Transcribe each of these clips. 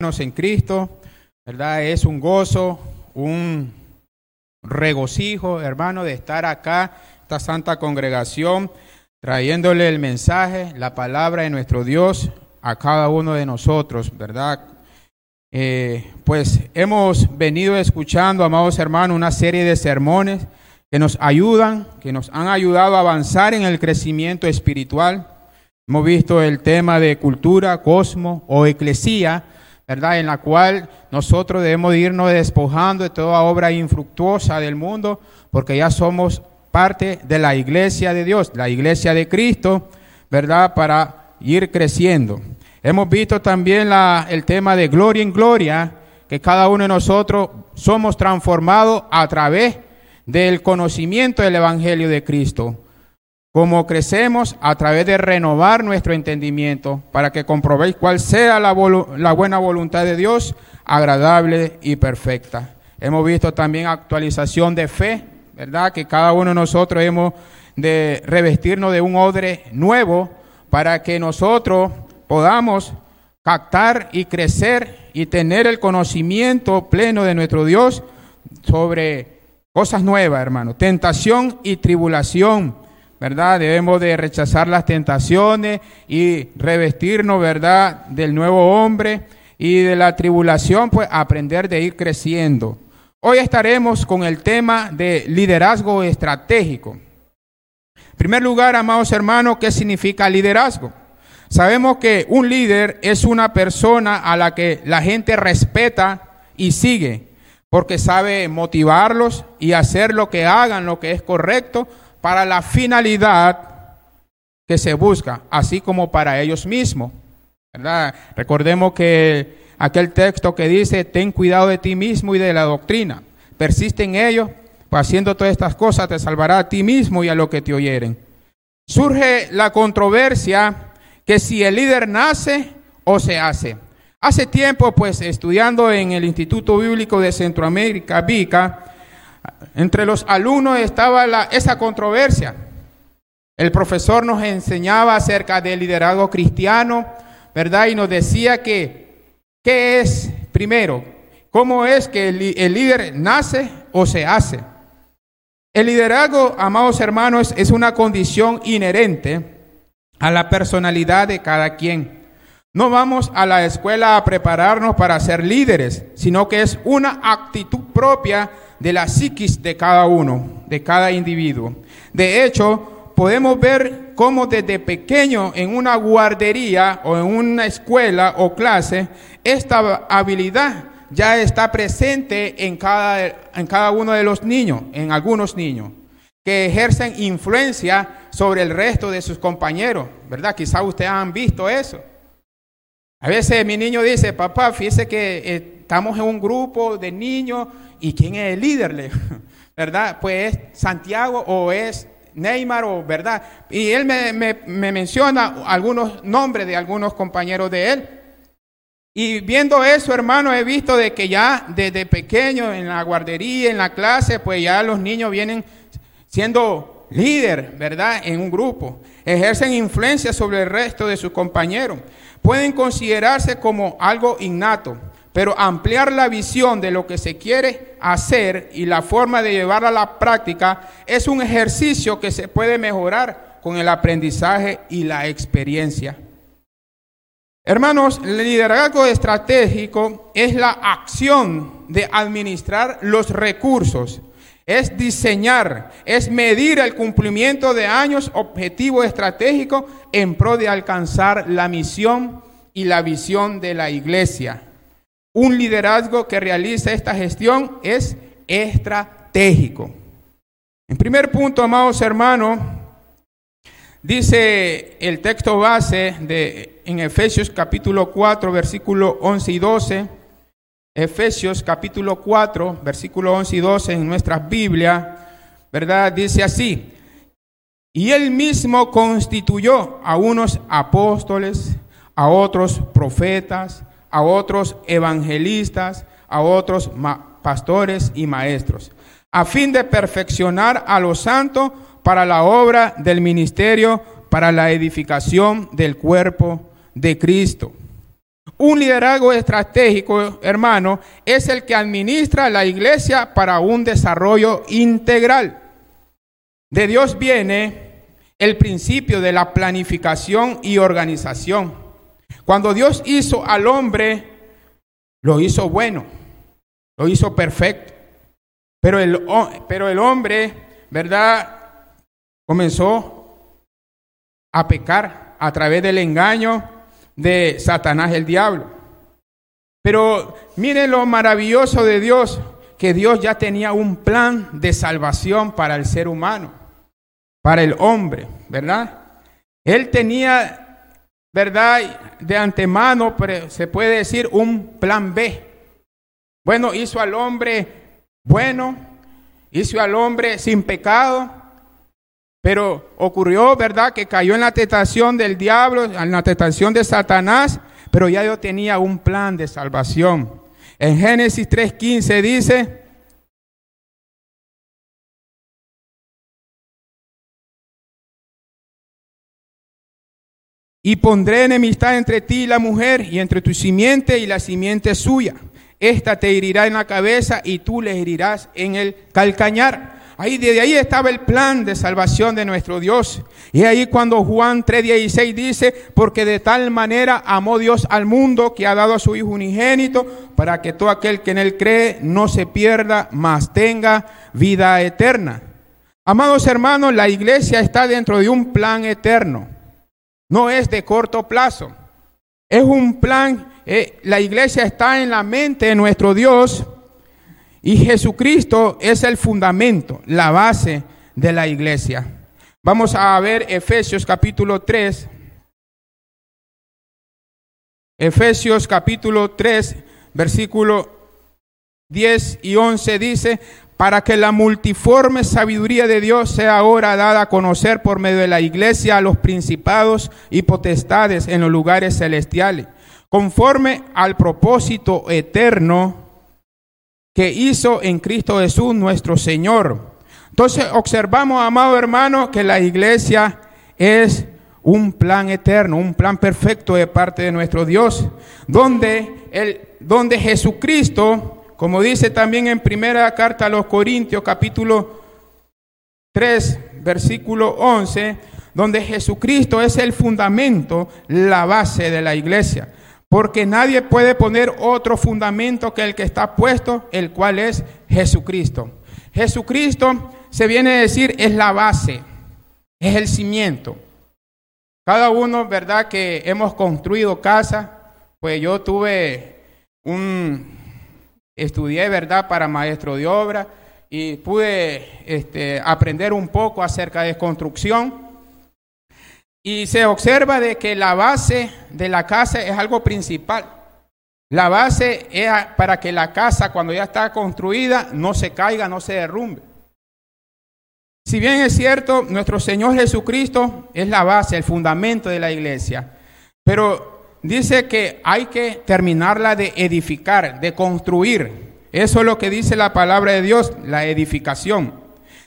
en Cristo, ¿verdad? Es un gozo, un regocijo, hermano, de estar acá, esta santa congregación, trayéndole el mensaje, la palabra de nuestro Dios a cada uno de nosotros, ¿verdad? Eh, pues hemos venido escuchando, amados hermanos, una serie de sermones que nos ayudan, que nos han ayudado a avanzar en el crecimiento espiritual. Hemos visto el tema de cultura, cosmo o eclesía, ¿verdad? En la cual nosotros debemos irnos despojando de toda obra infructuosa del mundo, porque ya somos parte de la iglesia de Dios, la iglesia de Cristo, ¿verdad? Para ir creciendo. Hemos visto también la, el tema de gloria en gloria, que cada uno de nosotros somos transformados a través del conocimiento del Evangelio de Cristo como crecemos a través de renovar nuestro entendimiento para que comprobéis cuál sea la, la, buena voluntad de Dios, agradable y perfecta. Hemos visto también actualización de fe, ¿verdad? Que cada uno de nosotros hemos de revestirnos de un odre nuevo para que nosotros podamos captar y crecer y tener el conocimiento pleno de nuestro Dios sobre cosas nuevas, hermano. Tentación y tribulación ¿verdad? Debemos de rechazar las tentaciones y revestirnos, ¿verdad?, del nuevo hombre y de la tribulación, pues aprender de ir creciendo. Hoy estaremos con el tema de liderazgo estratégico. En primer lugar, amados hermanos, ¿qué significa liderazgo? Sabemos que un líder es una persona a la que la gente respeta y sigue, porque sabe motivarlos y hacer lo que hagan, lo que es correcto, para la finalidad que se busca, así como para ellos mismos. Recordemos que aquel texto que dice, ten cuidado de ti mismo y de la doctrina, persiste en ello, pues haciendo todas estas cosas te salvará a ti mismo y a lo que te oyeren. Surge la controversia que si el líder nace o se hace. Hace tiempo, pues, estudiando en el Instituto Bíblico de Centroamérica, VICA, entre los alumnos estaba esa controversia. El profesor nos enseñaba acerca del liderazgo cristiano, ¿verdad? Y nos decía que, ¿qué es primero? ¿Cómo es que el, el líder nace o se hace? El liderazgo, amados hermanos, es una condición inherente a la personalidad de cada quien. No vamos a la escuela a prepararnos para ser líderes, sino que es una actitud propia de la psiquis de cada uno, de cada individuo. De hecho, podemos ver cómo desde pequeño en una guardería o en una escuela o clase, esta habilidad ya está presente en cada, en cada uno de los niños, en algunos niños, que ejercen influencia sobre el resto de sus compañeros, ¿verdad? Quizá ustedes han visto eso. A veces mi niño dice, papá, fíjese que eh, estamos en un grupo de niños ¿y quién es el líder? ¿Verdad? Pues es Santiago o es Neymar o verdad. Y él me, me, menciona algunos nombres de algunos compañeros de él. Y viendo eso, hermano, he visto de que ya desde pequeño en la guardería, en la clase, pues ya los niños vienen siendo líder, ¿verdad? En un grupo. Ejercen influencia sobre el resto de sus compañeros. Pueden considerarse como algo innato. Pero ampliar la visión de lo que se quiere hacer y la forma de llevarla a la práctica es un ejercicio que se puede mejorar con el aprendizaje y la experiencia. Hermanos, el liderazgo estratégico es la acción de administrar los recursos, es diseñar, es medir el cumplimiento de años objetivo estratégico en pro de alcanzar la misión y la visión de la iglesia. Un liderazgo que realiza esta gestión es estratégico. En primer punto, amados hermanos, dice el texto base de, en Efesios capítulo 4, versículo 11 y 12. Efesios capítulo 4, versículo 11 y 12 en nuestra Biblia, ¿verdad? Dice así, y él mismo constituyó a unos apóstoles, a otros profetas, a otros evangelistas, a otros pastores y maestros, a fin de perfeccionar a los santos para la obra del ministerio, para la edificación del cuerpo de Cristo. Un liderazgo estratégico, hermano, es el que administra la iglesia para un desarrollo integral. De Dios viene el principio de la planificación y organización. Cuando Dios hizo al hombre, lo hizo bueno, lo hizo perfecto. Pero el, pero el hombre, ¿verdad? Comenzó a pecar a través del engaño de Satanás el diablo. Pero miren lo maravilloso de Dios, que Dios ya tenía un plan de salvación para el ser humano, para el hombre, ¿verdad? Él tenía, ¿verdad? De antemano, se puede decir, un plan B. Bueno, hizo al hombre bueno, hizo al hombre sin pecado, pero ocurrió, ¿verdad?, que cayó en la tentación del diablo, en la tentación de Satanás, pero ya yo tenía un plan de salvación. En Génesis 3:15 dice, y pondré enemistad entre ti y la mujer, y entre tu simiente y la simiente suya. Esta te herirá en la cabeza y tú le herirás en el calcañar. Ahí, desde ahí estaba el plan de salvación de nuestro Dios. Y ahí cuando Juan 3:16 dice, porque de tal manera amó Dios al mundo que ha dado a su Hijo unigénito, para que todo aquel que en él cree no se pierda, mas tenga vida eterna. Amados hermanos, la iglesia está dentro de un plan eterno. No es de corto plazo. Es un plan, eh, la iglesia está en la mente de nuestro Dios y Jesucristo es el fundamento, la base de la iglesia. Vamos a ver Efesios capítulo 3. Efesios capítulo 3, versículo 10 y 11 dice, para que la multiforme sabiduría de Dios sea ahora dada a conocer por medio de la iglesia a los principados y potestades en los lugares celestiales, conforme al propósito eterno que hizo en Cristo Jesús nuestro Señor. Entonces observamos, amado hermano, que la iglesia es un plan eterno, un plan perfecto de parte de nuestro Dios, donde, el, donde Jesucristo, como dice también en primera carta a los Corintios capítulo 3, versículo 11, donde Jesucristo es el fundamento, la base de la iglesia. Porque nadie puede poner otro fundamento que el que está puesto, el cual es Jesucristo. Jesucristo se viene a decir es la base, es el cimiento. Cada uno, ¿verdad? Que hemos construido casa, pues yo tuve un, estudié, ¿verdad? Para maestro de obra y pude este, aprender un poco acerca de construcción. Y se observa de que la base de la casa es algo principal. La base es para que la casa cuando ya está construida no se caiga, no se derrumbe. Si bien es cierto, nuestro Señor Jesucristo es la base, el fundamento de la iglesia, pero dice que hay que terminarla de edificar, de construir. Eso es lo que dice la palabra de Dios, la edificación.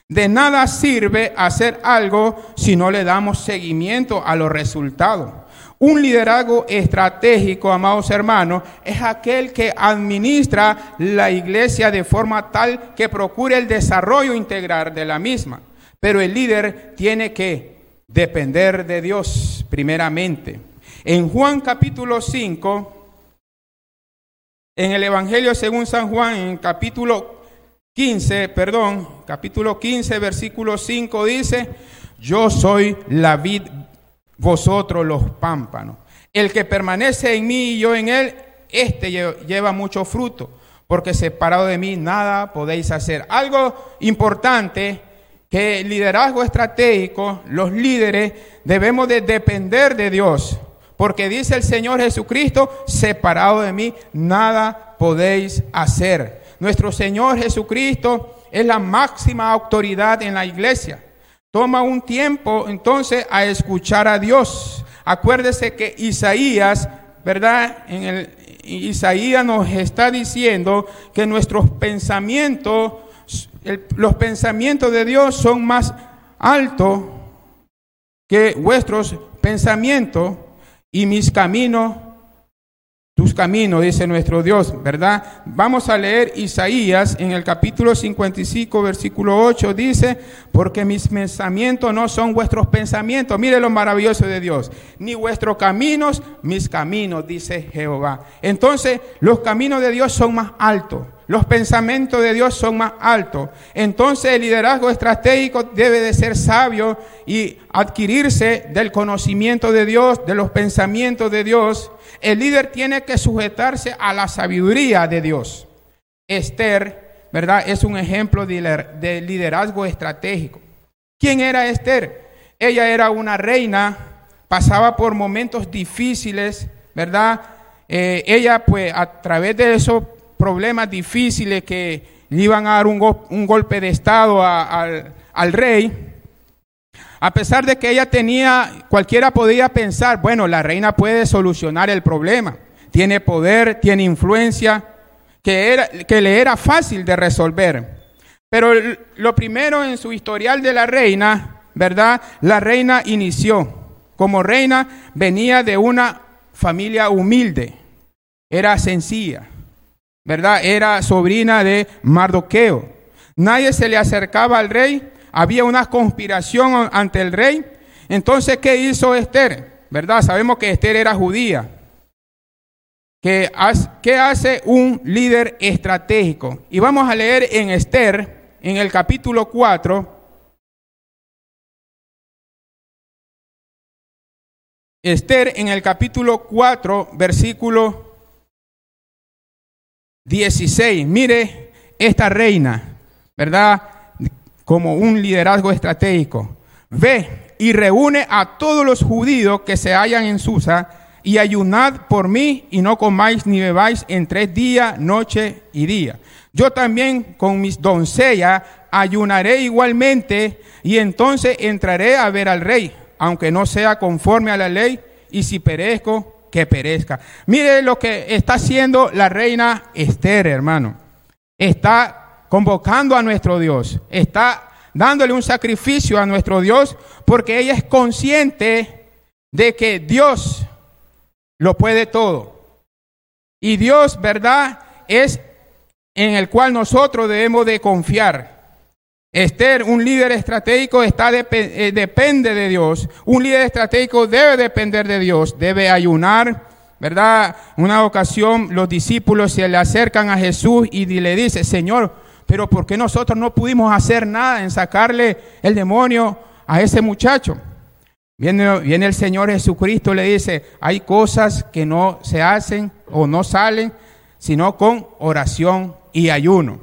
De nada sirve hacer algo si no le damos seguimiento a los resultados. Un liderazgo estratégico, amados hermanos, es aquel que administra la iglesia de forma tal que procure el desarrollo integral de la misma. Pero el líder tiene que depender de Dios primeramente. En Juan capítulo 5, en el Evangelio según San Juan, en capítulo 15, perdón, capítulo 15, versículo 5 dice, yo soy la vid, vosotros los pámpanos. El que permanece en mí y yo en él, este lleva mucho fruto, porque separado de mí nada podéis hacer. Algo importante que el liderazgo estratégico, los líderes, debemos de depender de Dios. Porque dice el Señor Jesucristo, separado de mí, nada podéis hacer. Nuestro Señor Jesucristo es la máxima autoridad en la iglesia. Toma un tiempo entonces a escuchar a Dios. Acuérdese que Isaías, ¿verdad? En el, Isaías nos está diciendo que nuestros pensamientos, los pensamientos de Dios son más altos que vuestros pensamientos y mis caminos tus caminos, dice nuestro Dios, ¿verdad? Vamos a leer Isaías en el capítulo 55, versículo 8, dice, porque mis pensamientos no son vuestros pensamientos, mire lo maravilloso de Dios, ni vuestros caminos, mis caminos, dice Jehová. Entonces, los caminos de Dios son más altos. Los pensamientos de Dios son más altos. Entonces el liderazgo estratégico debe de ser sabio y adquirirse del conocimiento de Dios, de los pensamientos de Dios. El líder tiene que sujetarse a la sabiduría de Dios. Esther, ¿verdad? Es un ejemplo de liderazgo estratégico. ¿Quién era Esther? Ella era una reina, pasaba por momentos difíciles, ¿verdad? Eh, ella, pues, a través de eso problemas difíciles que le iban a dar un, golpe de Estado al rey, a pesar de que ella tenía, cualquiera podía pensar, bueno, la reina puede solucionar el problema, tiene poder, tiene influencia, que, era, que le era fácil de resolver. Pero lo primero en su historial de la reina, ¿verdad? La reina inició. Como reina venía de una familia humilde, era sencilla. ¿verdad? Era sobrina de Mardoqueo. Nadie se le acercaba al rey, había una conspiración ante el rey. Entonces, ¿qué hizo Esther? ¿Verdad? Sabemos que Esther era judía. ¿Qué hace un líder estratégico? Y vamos a leer en Esther, en el capítulo 4, Esther en el capítulo 4, versículo 16. Mire esta reina, ¿verdad? Como un liderazgo estratégico. Ve y reúne a todos los judíos que se hallan en Susa y ayunad por mí y no comáis ni bebáis en tres días, noche y día. Yo también con mis doncellas ayunaré igualmente y entonces entraré a ver al rey, aunque no sea conforme a la ley, y si perezco, que perezca. Mire lo que está haciendo la reina Esther, hermano. Está convocando a nuestro Dios. Está dándole un sacrificio a nuestro Dios porque ella es consciente de que Dios lo puede todo. Y Dios, ¿verdad? Es en el cual nosotros debemos de confiar. Esther, un líder estratégico, está eh, depende de Dios. Un líder estratégico debe depender de Dios, debe ayunar, ¿verdad? Una ocasión los discípulos se le acercan a Jesús y le dice, Señor, pero ¿por qué nosotros no pudimos hacer nada en sacarle el demonio a ese muchacho? Viene, el Señor Jesucristo y le dice, hay cosas que no se hacen o no salen, sino con oración y ayuno.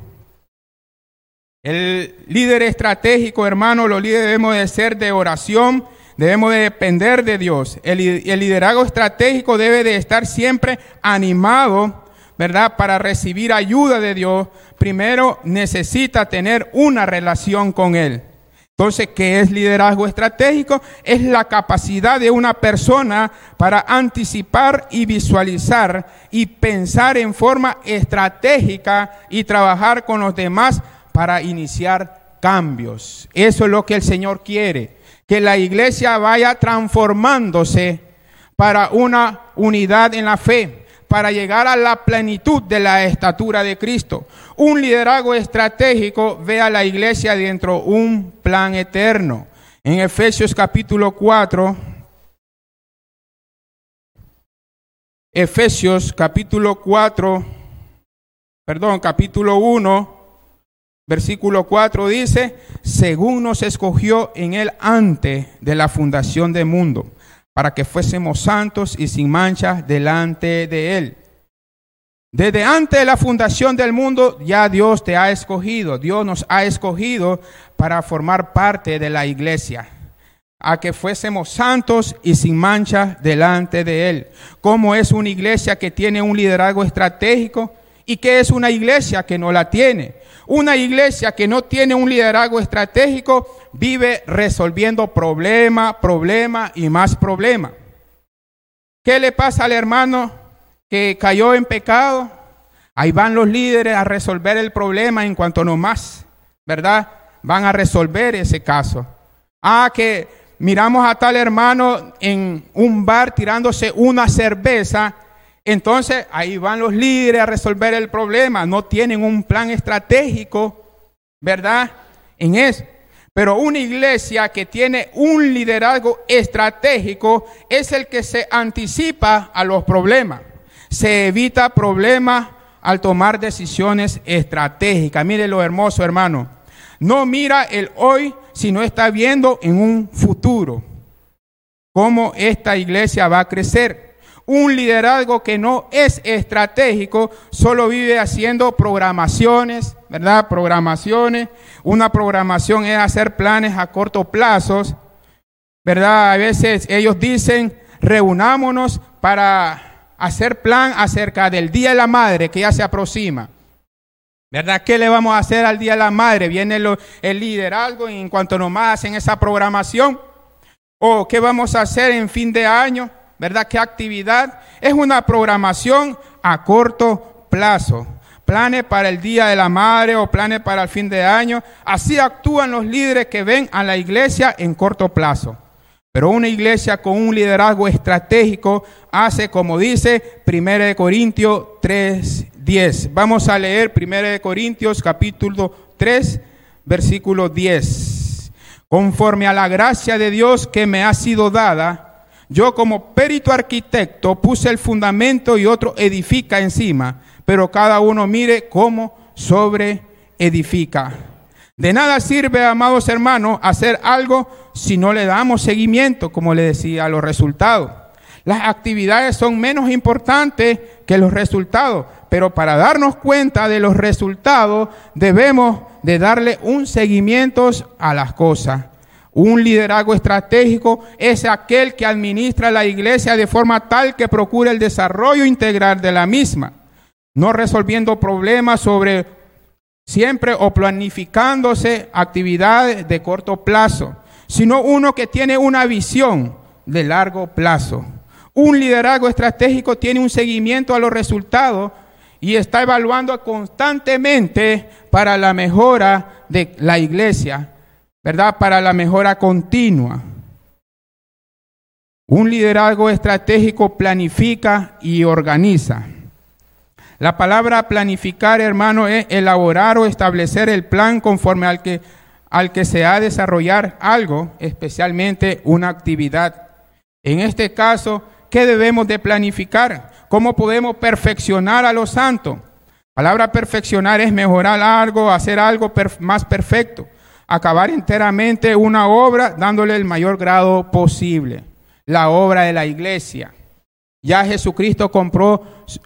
El líder estratégico, hermano, los líderes debemos de ser de oración, debemos de depender de Dios. El, el, liderazgo estratégico debe de estar siempre animado, ¿verdad? Para recibir ayuda de Dios, primero necesita tener una relación con Él. Entonces, ¿qué es liderazgo estratégico? Es la capacidad de una persona para anticipar y visualizar y pensar en forma estratégica y trabajar con los demás para iniciar cambios. Eso es lo que el Señor quiere, que la iglesia vaya transformándose para una unidad en la fe, para llegar a la plenitud de la estatura de Cristo. Un liderazgo estratégico ve a la iglesia dentro de un plan eterno. En Efesios capítulo 4, Efesios capítulo 4, perdón, capítulo 1, Versículo 4 dice, según nos escogió en él antes de la fundación del mundo, para que fuésemos santos y sin mancha delante de él. Desde antes de la fundación del mundo ya Dios te ha escogido, Dios nos ha escogido para formar parte de la iglesia, a que fuésemos santos y sin mancha delante de Él. Como es una iglesia que tiene un liderazgo estratégico y que es una iglesia que no la tiene. Una iglesia que no tiene un liderazgo estratégico vive resolviendo problema, problema y más problema. ¿Qué le pasa al hermano que cayó en pecado? Ahí van los líderes a resolver el problema en cuanto no más, ¿verdad? Van a resolver ese caso. Ah, que miramos a tal hermano en un bar tirándose una cerveza Entonces ahí van los líderes a resolver el problema. No tienen un plan estratégico, ¿verdad? En eso. Pero una iglesia que tiene un liderazgo estratégico es el que se anticipa a los problemas. Se evita problemas al tomar decisiones estratégicas. Mire lo hermoso, hermano. No mira el hoy, sino está viendo en un futuro cómo esta iglesia va a crecer. Un liderazgo que no es estratégico, solo vive haciendo programaciones, ¿verdad? Programaciones. Una programación es hacer planes a corto plazo, ¿verdad? A veces ellos dicen, reunámonos para hacer plan acerca del Día de la Madre que ya se aproxima. ¿Verdad? ¿Qué le vamos a hacer al Día de la Madre? Viene el liderazgo en cuanto nomás hacen esa programación. ¿O qué vamos a hacer en fin de año? ¿Verdad? ¿Qué actividad? Es una programación a corto plazo. Planes para el Día de la Madre o planes para el fin de año. Así actúan los líderes que ven a la iglesia en corto plazo. Pero una iglesia con un liderazgo estratégico hace como dice 1 Corintios 3:10. Vamos a leer 1 Corintios capítulo 3, versículo 10. Conforme a la gracia de Dios que me ha sido dada, yo como perito arquitecto puse el fundamento y otro edifica encima, pero cada uno mire cómo sobre edifica. De nada sirve, amados hermanos, hacer algo si no le damos seguimiento, como le decía, a los resultados. Las actividades son menos importantes que los resultados, pero para darnos cuenta de los resultados debemos de darle un seguimiento a las cosas. Un liderazgo estratégico es aquel que administra la iglesia de forma tal que procure el desarrollo integral de la misma, no resolviendo problemas sobre siempre o planificándose actividades de corto plazo, sino uno que tiene una visión de largo plazo. Un liderazgo estratégico tiene un seguimiento a los resultados y está evaluando constantemente para la mejora de la iglesia, ¿verdad? Para la mejora continua. Un liderazgo estratégico planifica y organiza. La palabra planificar, hermano, es elaborar o establecer el plan conforme al que, al que se ha de desarrollar algo, especialmente una actividad. En este caso, ¿qué debemos de planificar? ¿Cómo podemos perfeccionar a los santos? Palabra perfeccionar es mejorar algo, hacer algo más perfecto, acabar enteramente una obra dándole el mayor grado posible. La obra de la iglesia. Ya Jesucristo compró,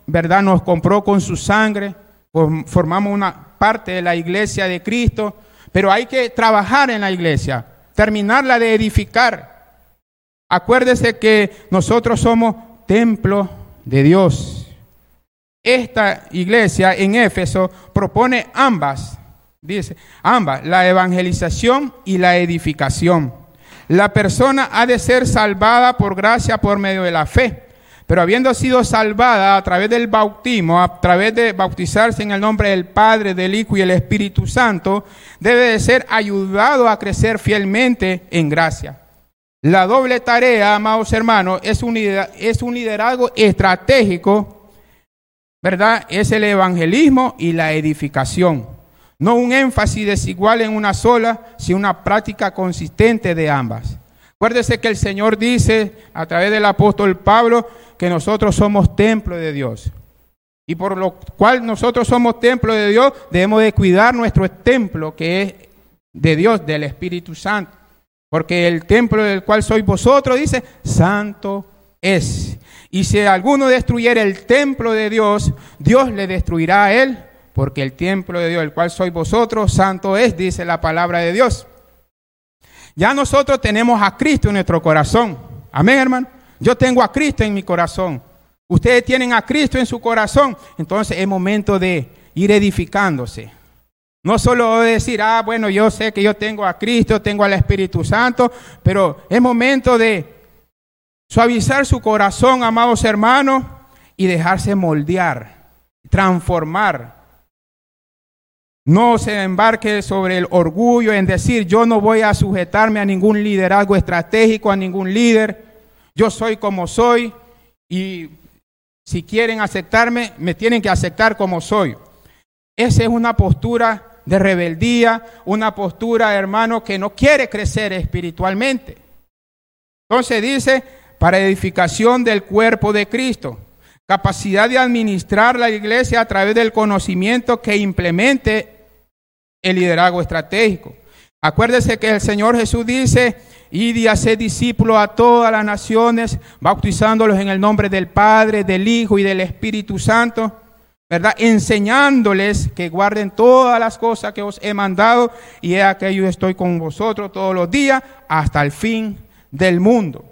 ¿verdad? Nos compró con su sangre, formamos una parte de la iglesia de Cristo, pero hay que trabajar en la iglesia, terminarla de edificar. Acuérdese que nosotros somos templo de Dios. Esta iglesia en Éfeso propone ambas, dice, ambas, la evangelización y la edificación. La persona ha de ser salvada por gracia por medio de la fe, pero habiendo sido salvada a través del bautismo, a través de bautizarse en el nombre del Padre, del Hijo y el Espíritu Santo, debe de ser ayudado a crecer fielmente en gracia. La doble tarea, amados hermanos, es un, es un liderazgo estratégico, ¿verdad? Es el evangelismo y la edificación. No un énfasis desigual en una sola, sino una práctica consistente de ambas. Acuérdese que el Señor dice a través del apóstol Pablo que nosotros somos templo de Dios. Y por lo cual nosotros somos templo de Dios, debemos de cuidar nuestro templo que es de Dios, del Espíritu Santo. Porque el templo del cual sois vosotros, dice, santo es. Y si alguno destruyera el templo de Dios, Dios le destruirá a él, porque el templo de Dios, el cual sois vosotros, santo es, dice la palabra de Dios. Ya nosotros tenemos a Cristo en nuestro corazón. Amén, hermano. Yo tengo a Cristo en mi corazón. Ustedes tienen a Cristo en su corazón. Entonces es momento de ir edificándose. No solo decir, ah, bueno, yo sé que yo tengo a Cristo, tengo al Espíritu Santo, pero es momento de suavizar su corazón, amados hermanos, y dejarse moldear, transformar. No se embarque sobre el orgullo en decir, yo no voy a sujetarme a ningún liderazgo estratégico, a ningún líder, yo soy como soy y Si quieren aceptarme, me tienen que aceptar como soy. Esa es una postura de rebeldía, una postura, hermano, que no quiere crecer espiritualmente. Entonces dice, para edificación del cuerpo de Cristo, capacidad de administrar la iglesia a través del conocimiento que implemente el liderazgo estratégico. Acuérdese que el Señor Jesús dice, id y haced discípulos a todas las naciones, bautizándolos en el nombre del Padre, del Hijo y del Espíritu Santo, ¿verdad? Enseñándoles que guarden todas las cosas que os he mandado, y he que yo estoy con vosotros todos los días hasta el fin del mundo.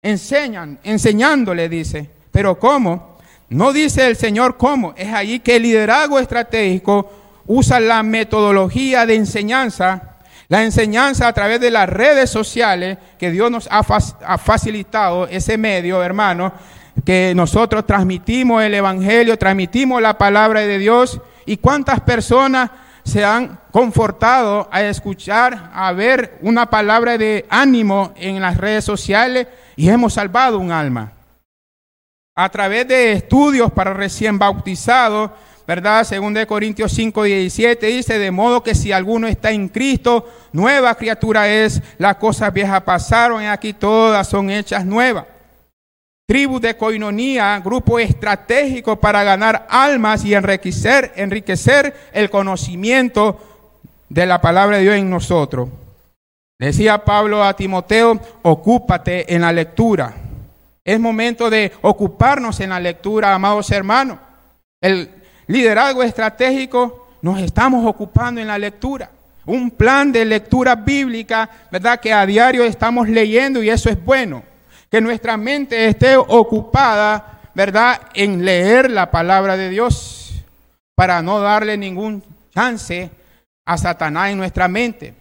Enseñan, enseñándole, dice. Pero ¿cómo? No dice el Señor cómo. Es ahí que el liderazgo estratégico usa la metodología de enseñanza la enseñanza a través de las redes sociales, que Dios nos ha, facilitado ese medio, hermano, que nosotros transmitimos el Evangelio, transmitimos la palabra de Dios. ¿Y cuántas personas se han confortado a escuchar, a ver una palabra de ánimo en las redes sociales y hemos salvado un alma? A través de estudios para recién bautizados, ¿verdad? Según de Corintios 5, 17 dice, de modo que si alguno está en Cristo, nueva criatura es, las cosas viejas pasaron y aquí todas son hechas nuevas. Tribu de coinonía, grupo estratégico para ganar almas y enriquecer, enriquecer el conocimiento de la palabra de Dios en nosotros. Decía Pablo a Timoteo, ocúpate en la lectura. Es momento de ocuparnos en la lectura, amados hermanos. El, liderazgo estratégico, nos estamos ocupando en la lectura. Un plan de lectura bíblica, ¿verdad? Que a diario estamos leyendo y eso es bueno. Que nuestra mente esté ocupada, ¿verdad? En leer la palabra de Dios para no darle ningún chance a Satanás en nuestra mente.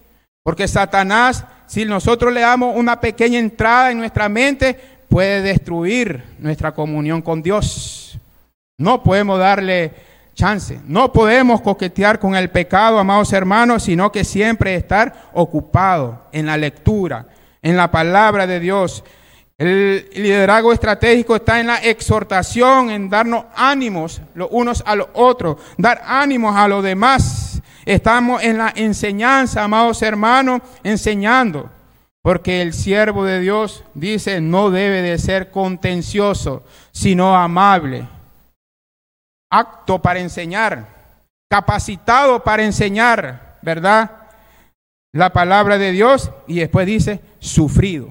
Porque Satanás, si nosotros le damos una pequeña entrada en nuestra mente, puede destruir nuestra comunión con Dios. No podemos darle chance. No podemos coquetear con el pecado, amados hermanos, sino que siempre estar ocupado en la lectura, en la palabra de Dios. El liderazgo estratégico está en la exhortación, en darnos ánimos los unos a los otros, dar ánimos a los demás. Estamos en la enseñanza, amados hermanos, enseñando. Porque el siervo de Dios dice, no debe de ser contencioso, sino amable, apto para enseñar, capacitado para enseñar, ¿verdad? La palabra de Dios y después dice, sufrido.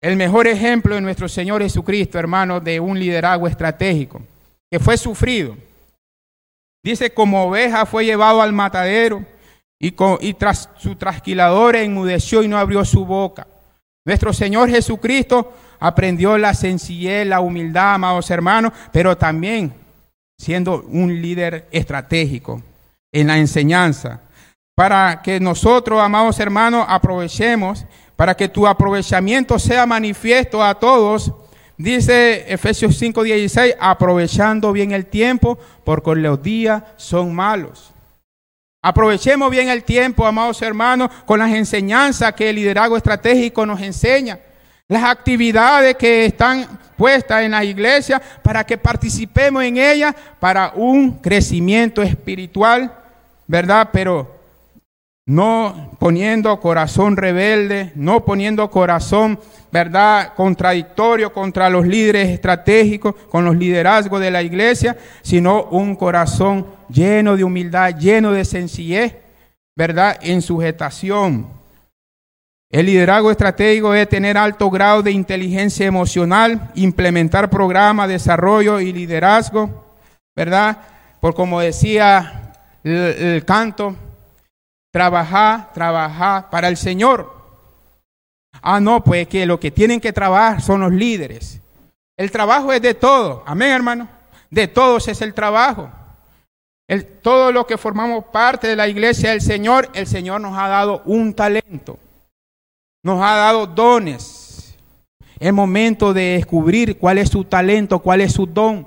El mejor ejemplo de nuestro Señor Jesucristo, hermano, de un liderazgo estratégico, que fue sufrido. Dice, como oveja fue llevado al matadero y, y tras su trasquilador enmudeció y no abrió su boca. Nuestro Señor Jesucristo aprendió la sencillez, la humildad, amados hermanos, pero también siendo un líder estratégico en la enseñanza. Para que nosotros, amados hermanos, aprovechemos, para que tu aprovechamiento sea manifiesto a todos, dice Efesios 5:16, aprovechando bien el tiempo, porque los días son malos. Aprovechemos bien el tiempo, amados hermanos, con las enseñanzas que el liderazgo estratégico nos enseña las actividades que están puestas en la iglesia para que participemos en ellas para un crecimiento espiritual, ¿verdad? Pero no poniendo corazón rebelde, no poniendo corazón, ¿verdad?, contradictorio contra los líderes estratégicos, con los liderazgos de la iglesia, sino un corazón lleno de humildad, lleno de sencillez, ¿verdad?, en sujetación el liderazgo estratégico es tener alto grado de inteligencia emocional, implementar programas, de desarrollo y liderazgo, ¿verdad? Por como decía el, canto, trabajar, trabajar para el Señor. Ah, no, pues que lo que tienen que trabajar son los líderes. El trabajo es de todos, amén hermano. De todos es el trabajo. El, todo lo que formamos parte de la iglesia del Señor, el Señor nos ha dado un talento nos ha dado dones. Es momento de descubrir cuál es su talento, cuál es su don.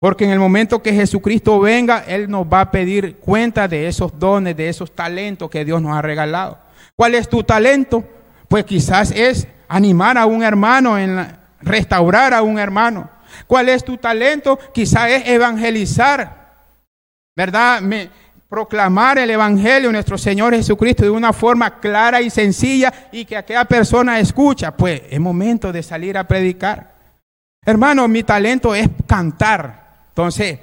Porque en el momento que Jesucristo venga, Él nos va a pedir cuenta de esos dones, de esos talentos que Dios nos ha regalado. ¿Cuál es tu talento? Pues quizás es animar a un hermano en restaurar a un hermano. ¿Cuál es tu talento? Quizá es evangelizar, ¿verdad? Me, proclamar el Evangelio de nuestro Señor Jesucristo de una forma clara y sencilla y que aquella persona escucha. Pues es momento de salir a predicar. Hermano, mi talento es cantar. Entonces,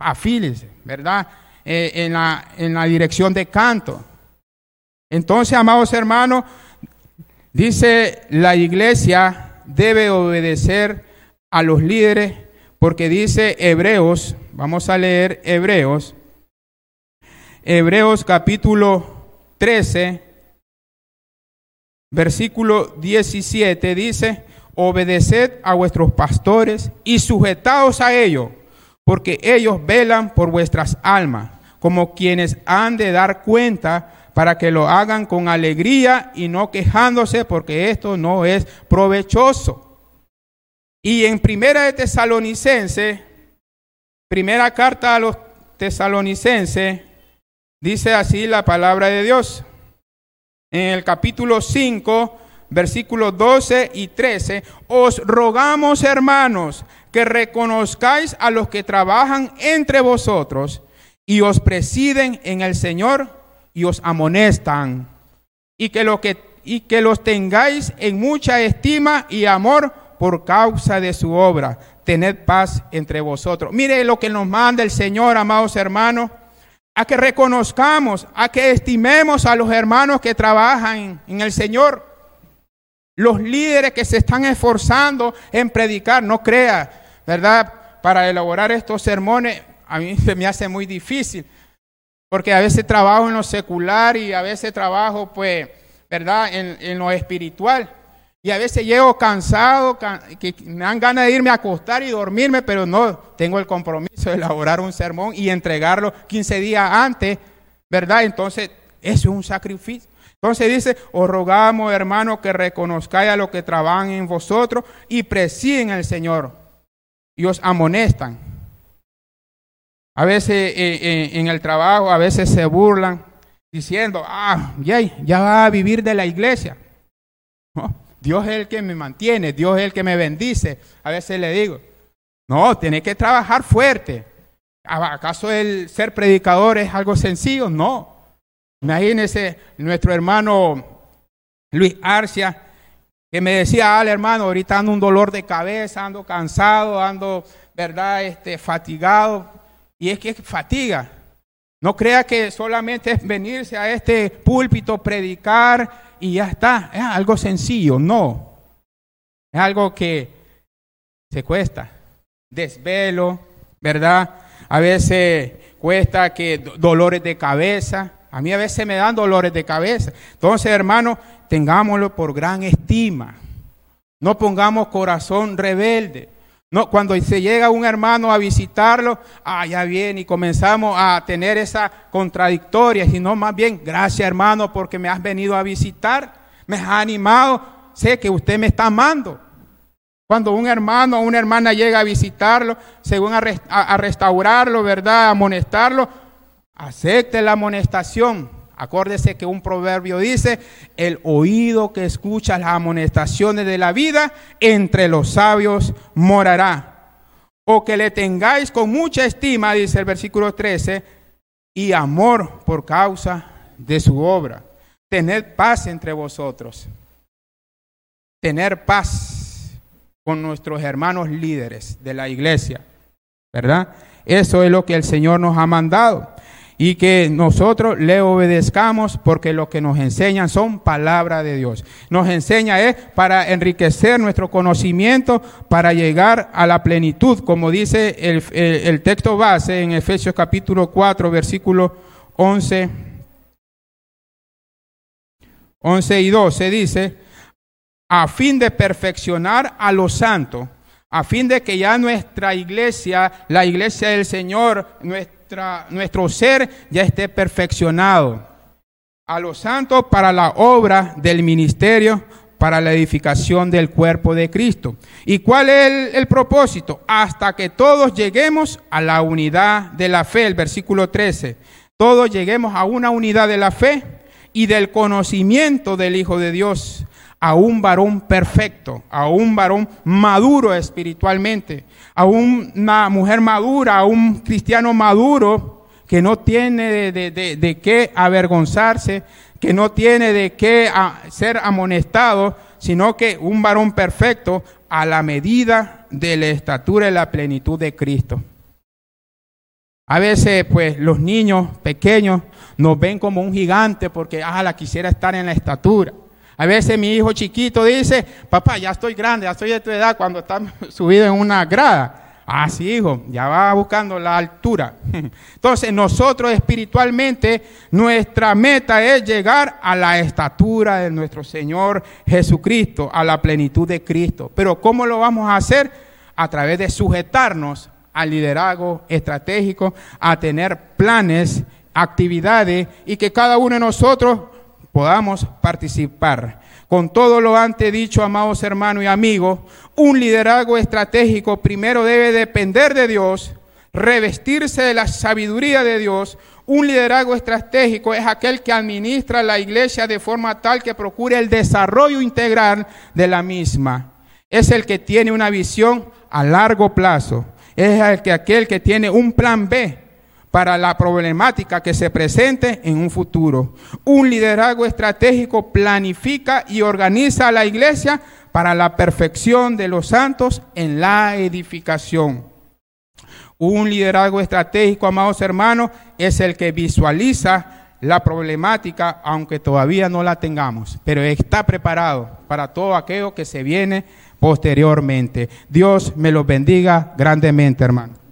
afílese, ¿verdad? Eh, en, la, en la dirección de canto. Entonces, amados hermanos, dice la iglesia debe obedecer a los líderes porque dice Hebreos, vamos a leer Hebreos, Hebreos capítulo 13, versículo 17 dice, obedeced a vuestros pastores y sujetaos a ellos porque ellos velan por vuestras almas, como quienes han de dar cuenta para que lo hagan con alegría y no quejándose, porque esto no es provechoso. Y en primera de Tesalonicense, primera carta a los tesalonicenses, dice así la palabra de Dios. En el capítulo 5, versículos 12 y 13, os rogamos hermanos que reconozcáis a los que trabajan entre vosotros y os presiden en el Señor y os amonestan, y que, lo que, y que los tengáis en mucha estima y amor por causa de su obra. Tened paz entre vosotros. Mire lo que nos manda el Señor, amados hermanos, a que reconozcamos, a que estimemos a los hermanos que trabajan en el Señor. Los líderes que se están esforzando en predicar, no crea, ¿verdad? Para elaborar estos sermones, a mí se me hace muy difícil, porque a veces trabajo en lo secular y a veces trabajo, pues, ¿verdad? En, lo espiritual. Y a veces llego cansado, que me dan ganas de irme a acostar y dormirme, pero no, tengo el compromiso de elaborar un sermón y entregarlo 15 días antes, ¿verdad? Entonces, eso es un sacrificio. Entonces dice, os rogamos, hermanos, que reconozcáis a los que trabajan en vosotros y presiden el Señor y os amonestan. A veces eh, eh, en el trabajo, a veces se burlan diciendo, ah, ya, ya va a vivir de la iglesia. Dios es el que me mantiene, Dios es el que me bendice. A veces le digo, no, tiene que trabajar fuerte. ¿Acaso el ser predicador es algo sencillo? No. Imagínese nuestro hermano Luis Arcia, que me decía, al hermano, ahorita ando un dolor de cabeza, ando cansado, ando, ¿verdad?, este, fatigado. Y es que fatiga. No crea que solamente es venirse a este púlpito, predicar y ya está. Es algo sencillo, no. Es algo que se cuesta. Desvelo, ¿verdad? A veces cuesta que dolores de cabeza. A mí a veces me dan dolores de cabeza. Entonces, hermano, tengámoslo por gran estima. No pongamos corazón rebelde. No, cuando se llega un hermano a visitarlo, ah, ya viene y comenzamos a tener esa contradictoria, sino más bien, gracias hermano porque me has venido a visitar, me has animado, sé que usted me está amando. Cuando un hermano o una hermana llega a visitarlo, según a, a restaurarlo, ¿verdad? A amonestarlo, acepte la amonestación. Acuérdese que un proverbio dice, el oído que escucha las amonestaciones de la vida, entre los sabios morará. O que le tengáis con mucha estima, dice el versículo 13, y amor por causa de su obra. Tened paz entre vosotros. Tener paz con nuestros hermanos líderes de la iglesia. ¿Verdad? Eso es lo que el Señor nos ha mandado y que nosotros le obedezcamos porque lo que nos enseñan son palabra de Dios. Nos enseña es para enriquecer nuestro conocimiento, para llegar a la plenitud, como dice el, texto base en Efesios capítulo 4, versículo 11, 11 y 12, dice, a fin de perfeccionar a los santos, a fin de que ya nuestra iglesia, la iglesia del Señor, nuestra nuestro ser ya esté perfeccionado. A los santos para la obra del ministerio, para la edificación del cuerpo de Cristo. ¿Y cuál es el, el, propósito? Hasta que todos lleguemos a la unidad de la fe, el versículo 13. Todos lleguemos a una unidad de la fe y del conocimiento del Hijo de Dios, a un varón perfecto, a un varón maduro espiritualmente, a una mujer madura, a un cristiano maduro que no tiene de, qué avergonzarse, que no tiene de qué ser amonestado, sino que un varón perfecto a la medida de la estatura y la plenitud de Cristo. A veces, pues, los niños pequeños nos ven como un gigante porque, ah, la quisiera estar en la estatura. A veces mi hijo chiquito dice, papá, ya estoy grande, ya estoy de tu edad cuando está subido en una grada. Ah, sí, hijo, ya va buscando la altura. Entonces, nosotros espiritualmente, nuestra meta es llegar a la estatura de nuestro Señor Jesucristo, a la plenitud de Cristo. Pero ¿cómo lo vamos a hacer? A través de sujetarnos al liderazgo estratégico, a tener planes, actividades y que cada uno de nosotros podamos participar. Con todo lo antes dicho, amados hermanos y amigos, un liderazgo estratégico primero debe depender de Dios, revestirse de la sabiduría de Dios. Un liderazgo estratégico es aquel que administra la iglesia de forma tal que procure el desarrollo integral de la misma. Es el que tiene una visión a largo plazo. Es el que, aquel que tiene un plan B para la problemática que se presente en un futuro. Un liderazgo estratégico planifica y organiza a la iglesia para la perfección de los santos en la edificación. Un liderazgo estratégico, amados hermanos, es el que visualiza la problemática, aunque todavía no la tengamos, pero está preparado para todo aquello que se viene posteriormente. Dios me los bendiga grandemente, hermano.